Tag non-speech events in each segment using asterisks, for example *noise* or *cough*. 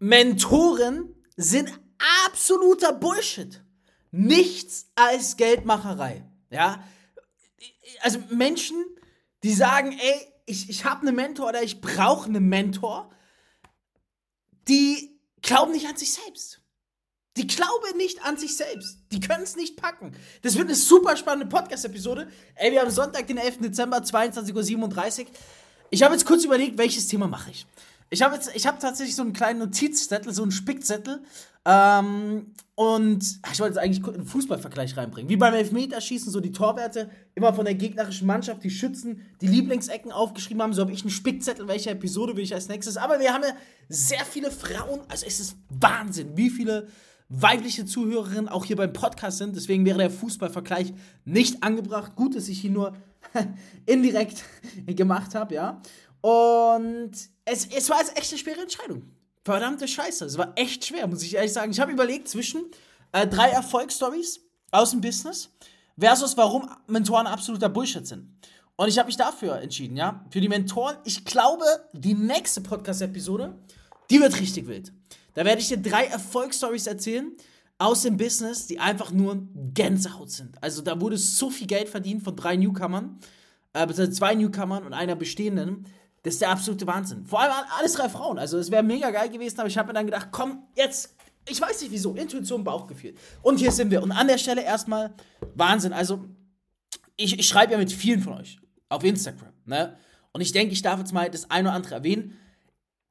Mentoren sind absoluter Bullshit. Nichts als Geldmacherei. Ja? Also Menschen, die sagen, ey, ich, ich habe einen Mentor oder ich brauche einen Mentor, die glauben nicht an sich selbst. Die glauben nicht an sich selbst. Die können es nicht packen. Das wird eine super spannende Podcast-Episode. Ey, wir haben Sonntag, den 11. Dezember, 22.37 Uhr. Ich habe jetzt kurz überlegt, welches Thema mache ich. Ich habe jetzt, tatsächlich so einen kleinen Notizzettel, so einen Spickzettel. Ähm, und ich wollte jetzt eigentlich einen Fußballvergleich reinbringen. Wie beim Elfmeterschießen, so die Torwerte immer von der gegnerischen Mannschaft, die Schützen, die Lieblingsecken aufgeschrieben haben. So habe ich einen Spickzettel, welche Episode will ich als nächstes. Aber wir haben ja sehr viele Frauen. Also es ist Wahnsinn, wie viele weibliche Zuhörerinnen auch hier beim Podcast sind. Deswegen wäre der Fußballvergleich nicht angebracht. Gut, dass ich ihn nur *laughs* indirekt *laughs* gemacht habe, ja. Und es, es war jetzt echt eine schwere Entscheidung. Verdammte Scheiße. Es war echt schwer, muss ich ehrlich sagen. Ich habe überlegt zwischen äh, drei Erfolgsstories aus dem Business versus warum Mentoren absoluter Bullshit sind. Und ich habe mich dafür entschieden, ja. Für die Mentoren. Ich glaube, die nächste Podcast-Episode, die wird richtig wild. Da werde ich dir drei Erfolgsstories erzählen aus dem Business, die einfach nur Gänsehaut sind. Also da wurde so viel Geld verdient von drei Newcomern, äh, zwei Newcomern und einer bestehenden. Das ist der absolute Wahnsinn. Vor allem alles drei Frauen. Also es wäre mega geil gewesen, aber ich habe mir dann gedacht, komm, jetzt, ich weiß nicht wieso, Intuition, Bauchgefühl. Und hier sind wir. Und an der Stelle erstmal Wahnsinn. Also ich, ich schreibe ja mit vielen von euch auf Instagram, ne? Und ich denke, ich darf jetzt mal das eine oder andere erwähnen.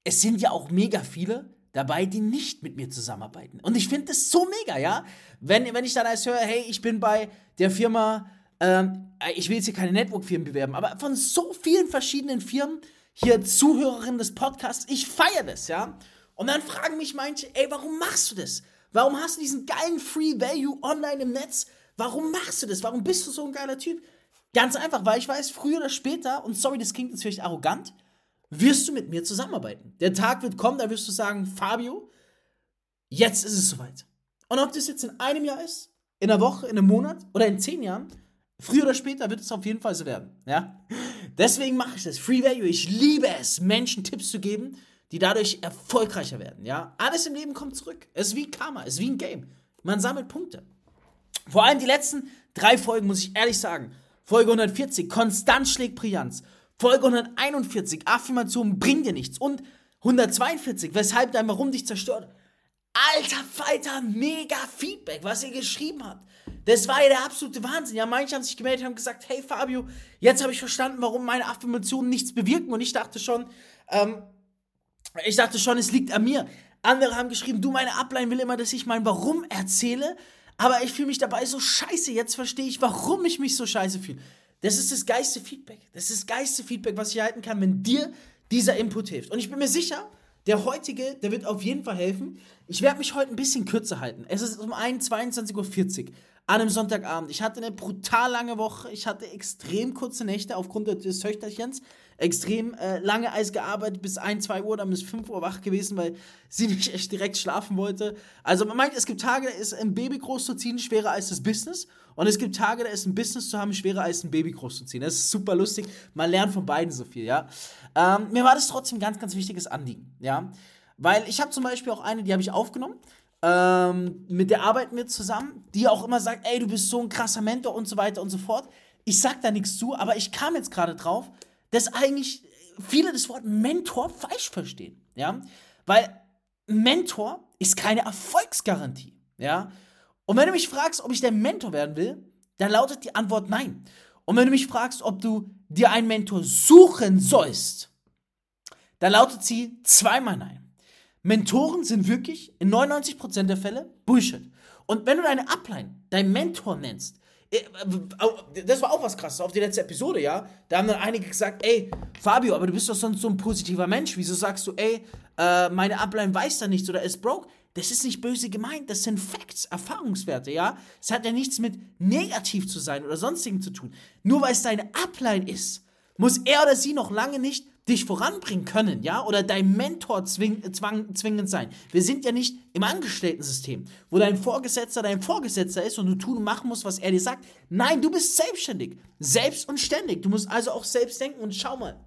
Es sind ja auch mega viele, dabei, die nicht mit mir zusammenarbeiten. Und ich finde das so mega, ja? Wenn, wenn ich dann als höre, hey, ich bin bei der Firma, ähm, ich will jetzt hier keine Network-Firmen bewerben, aber von so vielen verschiedenen Firmen, hier Zuhörerinnen des Podcasts, ich feiere das, ja? Und dann fragen mich manche, ey, warum machst du das? Warum hast du diesen geilen Free Value online im Netz? Warum machst du das? Warum bist du so ein geiler Typ? Ganz einfach, weil ich weiß, früher oder später, und sorry, das klingt jetzt vielleicht arrogant, wirst du mit mir zusammenarbeiten. Der Tag wird kommen, da wirst du sagen, Fabio, jetzt ist es soweit. Und ob das jetzt in einem Jahr ist, in einer Woche, in einem Monat oder in zehn Jahren, früher oder später wird es auf jeden Fall so werden. Ja? Deswegen mache ich das. Free Value. Ich liebe es, Menschen Tipps zu geben, die dadurch erfolgreicher werden. Ja? Alles im Leben kommt zurück. Es ist wie Karma, es ist wie ein Game. Man sammelt Punkte. Vor allem die letzten drei Folgen, muss ich ehrlich sagen. Folge 140, Konstant schlägt Brillanz. Folge 141, Affirmationen bringen dir nichts. Und 142, weshalb dein Warum dich zerstört. Alter Falter, mega Feedback, was ihr geschrieben habt. Das war ja der absolute Wahnsinn. Ja, manche haben sich gemeldet haben gesagt, hey Fabio, jetzt habe ich verstanden, warum meine Affirmationen nichts bewirken. Und ich dachte schon, ähm, ich dachte schon, es liegt an mir. Andere haben geschrieben, du, meine Upline will immer, dass ich mein Warum erzähle, aber ich fühle mich dabei so scheiße. Jetzt verstehe ich, warum ich mich so scheiße fühle. Das ist das geiste Feedback. Das ist das geiste Feedback, was ich erhalten kann, wenn dir dieser Input hilft. Und ich bin mir sicher, der heutige, der wird auf jeden Fall helfen. Ich werde mich heute ein bisschen kürzer halten. Es ist um 22.40 Uhr an einem Sonntagabend. Ich hatte eine brutal lange Woche. Ich hatte extrem kurze Nächte aufgrund des Töchterchens. Extrem äh, lange Eis gearbeitet, bis 1, 2 Uhr, dann bis 5 Uhr wach gewesen, weil *laughs* sie nicht echt direkt schlafen wollte. Also man meint, es gibt Tage, da ist ein Baby großzuziehen schwerer als das Business. Und es gibt Tage, da ist ein Business zu haben schwerer als ein Baby großzuziehen. Das ist super lustig. Man lernt von beiden so viel, ja. Ähm, mir war das trotzdem ein ganz, ganz wichtiges Anliegen, ja. Weil ich habe zum Beispiel auch eine, die habe ich aufgenommen. Ähm, mit der arbeiten wir zusammen, die auch immer sagt, ey, du bist so ein krasser Mentor und so weiter und so fort. Ich sag da nichts zu, aber ich kam jetzt gerade drauf, dass eigentlich viele das Wort Mentor falsch verstehen, ja, weil Mentor ist keine Erfolgsgarantie, ja. Und wenn du mich fragst, ob ich der Mentor werden will, dann lautet die Antwort nein. Und wenn du mich fragst, ob du dir einen Mentor suchen sollst, dann lautet sie zweimal nein. Mentoren sind wirklich in 99% der Fälle Bullshit. Und wenn du deine Upline, deinen Mentor nennst, äh, das war auch was krasses auf die letzte Episode, ja. Da haben dann einige gesagt, ey, Fabio, aber du bist doch sonst so ein positiver Mensch. Wieso sagst du, ey, äh, meine Upline weiß da nichts oder ist broke? Das ist nicht böse gemeint, das sind Facts, Erfahrungswerte, ja? Es hat ja nichts mit negativ zu sein oder sonstigem zu tun. Nur weil es deine Upline ist, muss er oder sie noch lange nicht dich voranbringen können, ja? Oder dein Mentor zwing, zwang, zwingend sein. Wir sind ja nicht im Angestellten-System, wo dein Vorgesetzter dein Vorgesetzter ist und du tun und machen musst, was er dir sagt. Nein, du bist selbstständig. Selbst und ständig. Du musst also auch selbst denken und schau mal.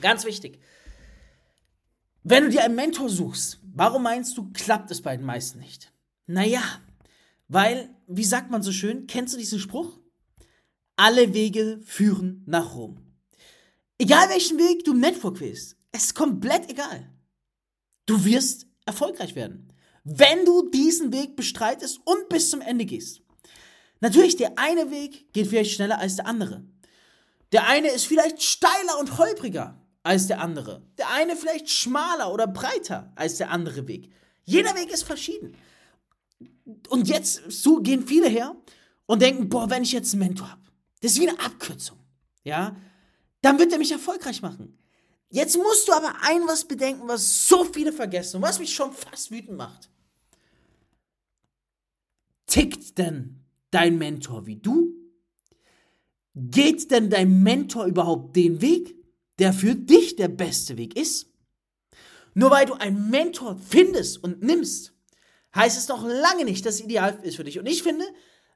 Ganz wichtig. Wenn du dir einen Mentor suchst, warum meinst du, klappt es bei den meisten nicht? Naja, weil, wie sagt man so schön, kennst du diesen Spruch? Alle Wege führen nach Rom. Egal welchen Weg du im Network wählst, es ist komplett egal. Du wirst erfolgreich werden, wenn du diesen Weg bestreitest und bis zum Ende gehst. Natürlich, der eine Weg geht vielleicht schneller als der andere. Der eine ist vielleicht steiler und holpriger als der andere. Der eine vielleicht schmaler oder breiter als der andere Weg. Jeder Weg ist verschieden. Und jetzt so gehen viele her und denken, boah, wenn ich jetzt einen Mentor habe, das ist wie eine Abkürzung, ja, dann wird er mich erfolgreich machen. Jetzt musst du aber ein was bedenken, was so viele vergessen und was mich schon fast wütend macht. Tickt denn dein Mentor wie du? Geht denn dein Mentor überhaupt den Weg, der für dich der beste Weg ist? Nur weil du einen Mentor findest und nimmst, heißt es noch lange nicht, dass es ideal ist für dich. Und ich finde,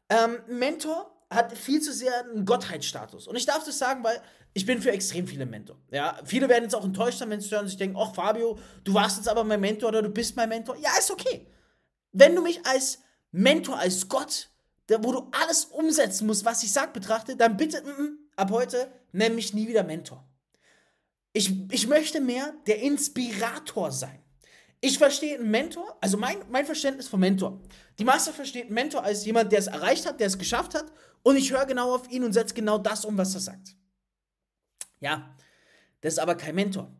ähm, Mentor hat viel zu sehr einen Gottheitsstatus. Und ich darf das sagen, weil ich bin für extrem viele Mentor. Ja, viele werden jetzt auch enttäuscht sein, wenn sie hören und sich denken, ach Fabio, du warst jetzt aber mein Mentor oder du bist mein Mentor. Ja, ist okay. Wenn du mich als Mentor, als Gott, der, wo du alles umsetzen musst, was ich sag, betrachte, dann bitte, m -m, ab heute nenn mich nie wieder Mentor. Ich, ich möchte mehr der Inspirator sein. Ich verstehe einen Mentor, also mein, mein Verständnis von Mentor. Die Masse versteht einen Mentor als jemand, der es erreicht hat, der es geschafft hat und ich höre genau auf ihn und setze genau das um, was er sagt. Ja, das ist aber kein Mentor,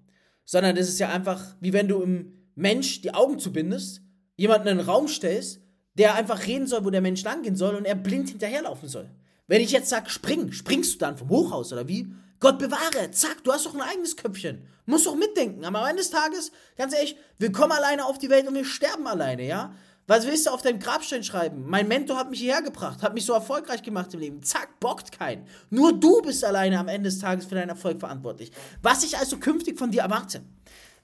sondern das ist ja einfach, wie wenn du im Mensch die Augen zubindest, jemanden in einen Raum stellst, der einfach reden soll, wo der Mensch langgehen soll und er blind hinterherlaufen soll. Wenn ich jetzt sage, spring, springst du dann vom Hochhaus oder wie? Gott bewahre, zack, du hast doch ein eigenes Köpfchen. Musst doch mitdenken. Aber am Ende des Tages, ganz ehrlich, wir kommen alleine auf die Welt und wir sterben alleine, ja? Was willst du auf deinem Grabstein schreiben? Mein Mentor hat mich hierher gebracht, hat mich so erfolgreich gemacht im Leben. Zack, bockt keinen. Nur du bist alleine am Ende des Tages für deinen Erfolg verantwortlich. Was ich also künftig von dir erwarte,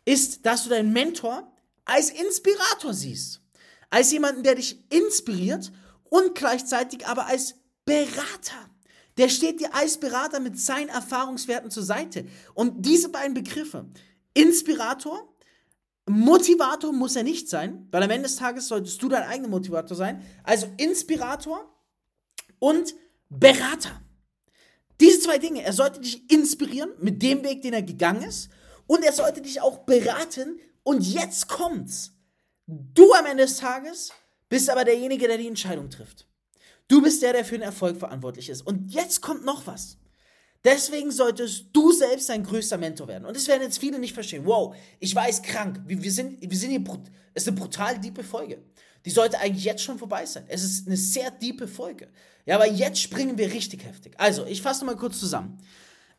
ist, dass du deinen Mentor als Inspirator siehst. Als jemanden, der dich inspiriert und gleichzeitig aber als Berater. Der steht dir als Berater mit seinen Erfahrungswerten zur Seite. Und diese beiden Begriffe, Inspirator, Motivator muss er nicht sein, weil am Ende des Tages solltest du dein eigener Motivator sein. Also Inspirator und Berater. Diese zwei Dinge, er sollte dich inspirieren mit dem Weg, den er gegangen ist, und er sollte dich auch beraten. Und jetzt kommt's. Du am Ende des Tages bist aber derjenige, der die Entscheidung trifft. Du bist der, der für den Erfolg verantwortlich ist. Und jetzt kommt noch was. Deswegen solltest du selbst dein größter Mentor werden. Und das werden jetzt viele nicht verstehen. Wow, ich weiß, krank. Wir, wir sind, wir sind hier, es ist eine brutal diepe Folge. Die sollte eigentlich jetzt schon vorbei sein. Es ist eine sehr diepe Folge. Ja, aber jetzt springen wir richtig heftig. Also, ich fasse mal kurz zusammen.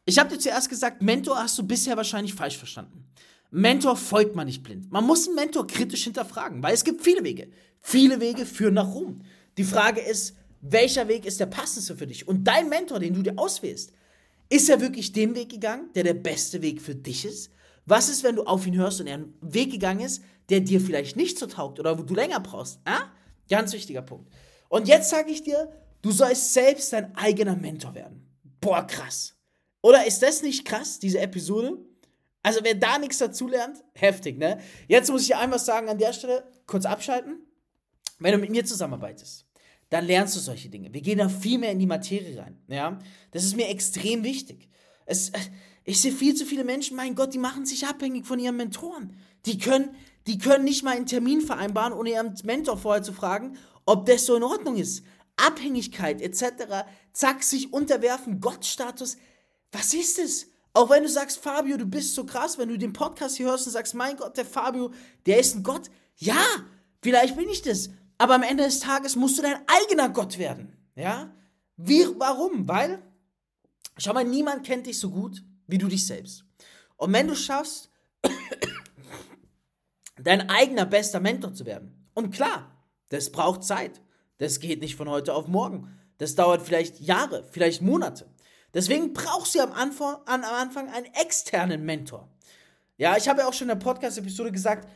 Ich habe dir zuerst gesagt, Mentor hast du bisher wahrscheinlich falsch verstanden. Mentor folgt man nicht blind. Man muss einen Mentor kritisch hinterfragen, weil es gibt viele Wege. Viele Wege führen nach Ruhm. Die Frage ist, welcher Weg ist der passendste für dich? Und dein Mentor, den du dir auswählst, ist er wirklich den Weg gegangen, der der beste Weg für dich ist? Was ist, wenn du auf ihn hörst und er einen Weg gegangen ist, der dir vielleicht nicht so taugt oder wo du länger brauchst? Ah? Ganz wichtiger Punkt. Und jetzt sage ich dir, du sollst selbst dein eigener Mentor werden. Boah, krass. Oder ist das nicht krass, diese Episode? Also wer da nichts dazu lernt, heftig, ne? Jetzt muss ich einfach sagen, an der Stelle kurz abschalten. Wenn du mit mir zusammenarbeitest, dann lernst du solche Dinge. Wir gehen da viel mehr in die Materie rein. Ja? Das ist mir extrem wichtig. Es, ich sehe viel zu viele Menschen, mein Gott, die machen sich abhängig von ihren Mentoren. Die können, die können nicht mal einen Termin vereinbaren, ohne ihren Mentor vorher zu fragen, ob das so in Ordnung ist. Abhängigkeit etc. Zack, sich unterwerfen, Gottstatus. Was ist es? Auch wenn du sagst, Fabio, du bist so krass, wenn du den Podcast hier hörst und sagst, mein Gott, der Fabio, der ist ein Gott. Ja, vielleicht bin ich das. Aber am Ende des Tages musst du dein eigener Gott werden. Ja? Wie, warum? Weil, schau mal, niemand kennt dich so gut wie du dich selbst. Und wenn du schaffst, *coughs* dein eigener bester Mentor zu werden, und klar, das braucht Zeit. Das geht nicht von heute auf morgen. Das dauert vielleicht Jahre, vielleicht Monate. Deswegen brauchst du am Anfang, am Anfang einen externen Mentor. Ja, ich habe ja auch schon in der Podcast-Episode gesagt,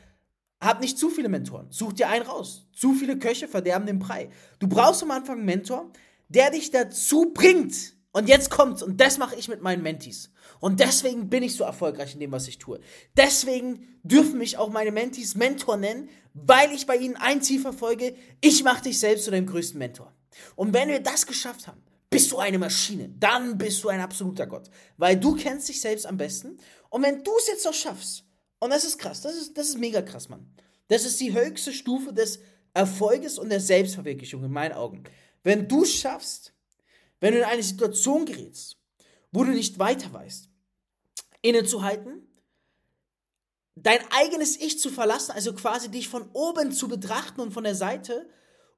hab nicht zu viele Mentoren. Such dir einen raus. Zu viele Köche verderben den Brei. Du brauchst am Anfang einen Mentor, der dich dazu bringt, Und jetzt kommt's, und das mache ich mit meinen Mentees. Und deswegen bin ich so erfolgreich in dem, was ich tue. Deswegen dürfen mich auch meine Mentees Mentor nennen, weil ich bei ihnen ein Ziel verfolge, ich mache dich selbst zu deinem größten Mentor. Und wenn wir das geschafft haben, bist du eine Maschine, dann bist du ein absoluter Gott. Weil du kennst dich selbst am besten. Und wenn du es jetzt noch schaffst, und das ist krass, das ist, das ist mega krass, Mann. Das ist die höchste Stufe des Erfolges und der Selbstverwirklichung in meinen Augen. Wenn du schaffst, wenn du in eine Situation gerätst, wo du nicht weiter weißt, innezuhalten, dein eigenes Ich zu verlassen, also quasi dich von oben zu betrachten und von der Seite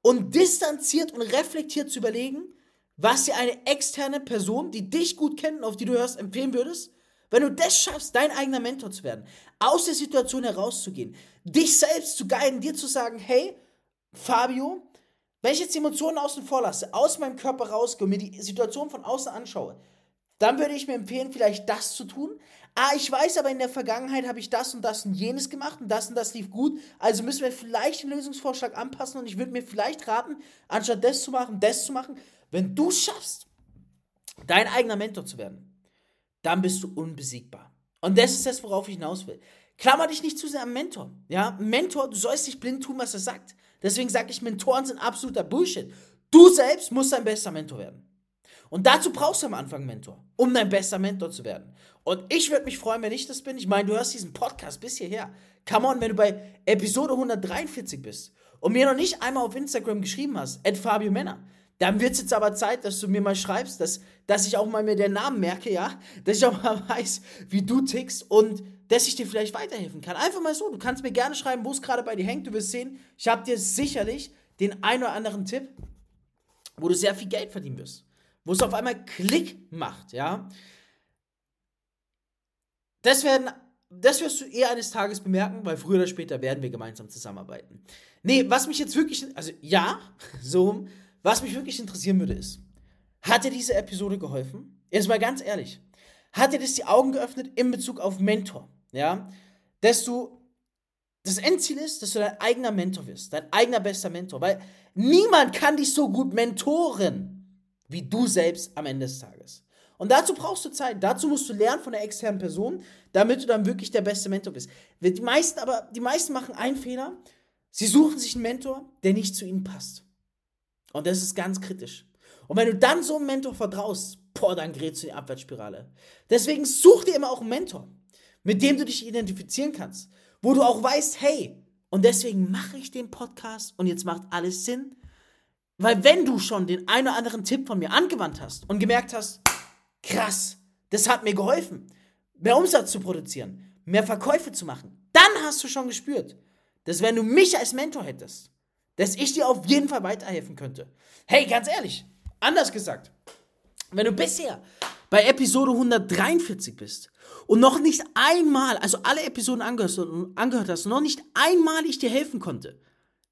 und distanziert und reflektiert zu überlegen, was dir eine externe Person, die dich gut kennt und auf die du hörst, empfehlen würdest, wenn du das schaffst, dein eigener Mentor zu werden, aus der Situation herauszugehen, dich selbst zu guiden, dir zu sagen, hey, Fabio, wenn ich jetzt Emotionen außen vor lasse, aus meinem Körper rausgehe und mir die Situation von außen anschaue, dann würde ich mir empfehlen, vielleicht das zu tun. Ah, ich weiß aber, in der Vergangenheit habe ich das und das und jenes gemacht und das und das lief gut. Also müssen wir vielleicht den Lösungsvorschlag anpassen und ich würde mir vielleicht raten, anstatt das zu machen, das zu machen. Wenn du schaffst, dein eigener Mentor zu werden, dann bist du unbesiegbar. Und das ist das, worauf ich hinaus will. Klammer dich nicht zu sehr am Mentor. Ja, Mentor, du sollst nicht blind tun, was er sagt. Deswegen sage ich, Mentoren sind absoluter Bullshit. Du selbst musst dein bester Mentor werden. Und dazu brauchst du am Anfang einen Mentor, um dein bester Mentor zu werden. Und ich würde mich freuen, wenn ich das bin. Ich meine, du hörst diesen Podcast bis hierher. Come on, wenn du bei Episode 143 bist und mir noch nicht einmal auf Instagram geschrieben hast, at Fabio Männer, dann wird es jetzt aber Zeit, dass du mir mal schreibst, dass, dass ich auch mal mir den Namen merke, ja, dass ich auch mal *laughs* weiß, wie du tickst und dass ich dir vielleicht weiterhelfen kann. Einfach mal so. Du kannst mir gerne schreiben, wo es gerade bei dir hängt. Du wirst sehen, ich habe dir sicherlich den ein oder anderen Tipp, wo du sehr viel Geld verdienen wirst. Wo es auf einmal Klick macht, ja. Das, werden, das wirst du eher eines Tages bemerken, weil früher oder später werden wir gemeinsam zusammenarbeiten. Nee, was mich jetzt wirklich, also ja, *laughs* so, was mich wirklich interessieren würde ist, hat dir diese Episode geholfen? Jetzt mal ganz ehrlich. Hat dir das die Augen geöffnet in Bezug auf Mentor? ja, dass du das Endziel ist, dass du dein eigener Mentor wirst, dein eigener bester Mentor, weil niemand kann dich so gut mentoren wie du selbst am Ende des Tages. Und dazu brauchst du Zeit, dazu musst du lernen von der externen Person, damit du dann wirklich der beste Mentor bist. Die meisten aber, die meisten machen einen Fehler, sie suchen sich einen Mentor, der nicht zu ihnen passt. Und das ist ganz kritisch. Und wenn du dann so einem Mentor vertraust, boah, dann gerätst du in die Abwärtsspirale. Deswegen such dir immer auch einen Mentor mit dem du dich identifizieren kannst, wo du auch weißt, hey, und deswegen mache ich den Podcast und jetzt macht alles Sinn. Weil wenn du schon den einen oder anderen Tipp von mir angewandt hast und gemerkt hast, krass, das hat mir geholfen, mehr Umsatz zu produzieren, mehr Verkäufe zu machen, dann hast du schon gespürt, dass wenn du mich als Mentor hättest, dass ich dir auf jeden Fall weiterhelfen könnte. Hey, ganz ehrlich, anders gesagt, wenn du bisher bei Episode 143 bist und noch nicht einmal, also alle Episoden angehört, hast, noch nicht einmal ich dir helfen konnte,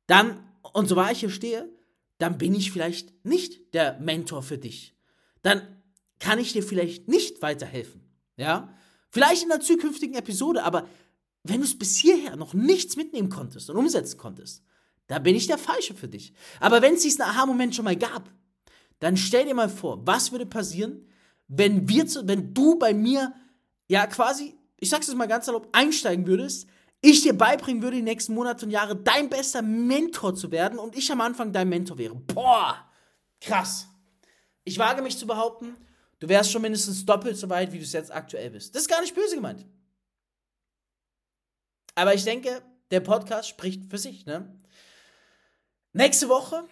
dann, und so wahr ich hier stehe, dann bin ich vielleicht nicht der Mentor für dich. Dann kann ich dir vielleicht nicht weiterhelfen. Ja? Vielleicht in einer zukünftigen Episode, aber wenn du es bis hierher noch nichts mitnehmen konntest und umsetzen konntest, da bin ich der Falsche für dich. Aber wenn es diesen Aha-Moment schon mal gab, dann stell dir mal vor, was würde passieren, wenn wir, wenn du bei mir ja quasi, ich sag's jetzt mal ganz salopp, einsteigen würdest, ich dir beibringen würde, die nächsten Monate und Jahre dein bester Mentor zu werden und ich am Anfang dein Mentor wäre. Boah, krass. Ich wage mich zu behaupten, du wärst schon mindestens doppelt so weit, wie du es jetzt aktuell bist. Das ist gar nicht böse gemeint. Aber ich denke, der Podcast spricht für sich, ne? Nächste Woche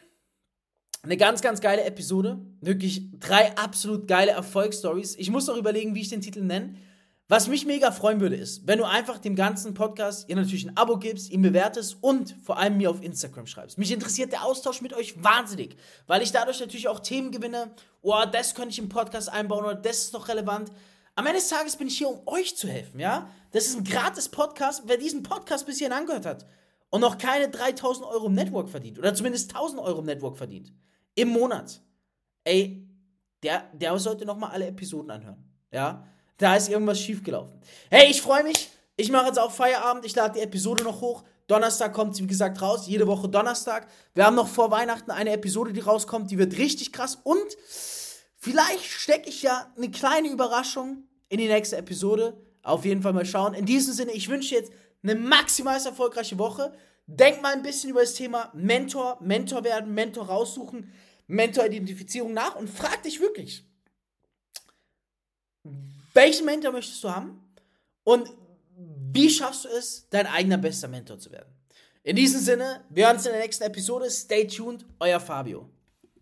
eine ganz, ganz geile Episode. Wirklich drei absolut geile Erfolgsstories. Ich muss noch überlegen, wie ich den Titel nenne. Was mich mega freuen würde, ist, wenn du einfach dem ganzen Podcast ihr natürlich ein Abo gibst, ihn bewertest und vor allem mir auf Instagram schreibst. Mich interessiert der Austausch mit euch wahnsinnig, weil ich dadurch natürlich auch Themen gewinne. Oh, das könnte ich im Podcast einbauen oder das ist noch relevant. Am Ende des Tages bin ich hier, um euch zu helfen, ja? Das ist ein gratis Podcast. Wer diesen Podcast bis hierhin angehört hat und noch keine 3000 Euro im Network verdient oder zumindest 1000 Euro im Network verdient, im Monat, ey, der, der sollte nochmal alle Episoden anhören, ja? Da ist irgendwas schiefgelaufen. Hey, ich freue mich. Ich mache jetzt auch Feierabend. Ich lade die Episode noch hoch. Donnerstag kommt sie, wie gesagt, raus. Jede Woche Donnerstag. Wir haben noch vor Weihnachten eine Episode, die rauskommt. Die wird richtig krass. Und Vielleicht stecke ich ja eine kleine Überraschung in die nächste Episode. Auf jeden Fall mal schauen. In diesem Sinne, ich wünsche jetzt eine maximal erfolgreiche Woche. Denk mal ein bisschen über das Thema Mentor, Mentor werden, Mentor raussuchen, Mentor-Identifizierung nach und frag dich wirklich, welchen Mentor möchtest du haben und wie schaffst du es, dein eigener bester Mentor zu werden? In diesem Sinne, wir hören uns in der nächsten Episode. Stay tuned, euer Fabio.